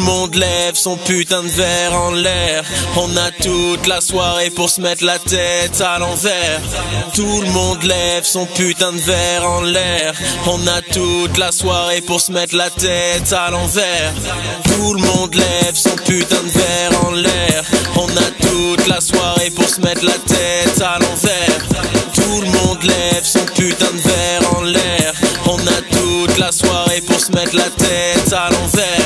Tout le monde lève son putain de verre en l'air. On a toute la soirée pour se mettre la tête à l'envers. Tout le monde lève son putain de verre en l'air. On a toute la soirée pour se mettre la tête à l'envers. Tout le monde lève son putain de verre en l'air. On a toute la soirée pour se mettre la tête à l'envers. Tout le monde lève son putain de verre en l'air. On a toute la soirée pour se mettre la tête à l'envers.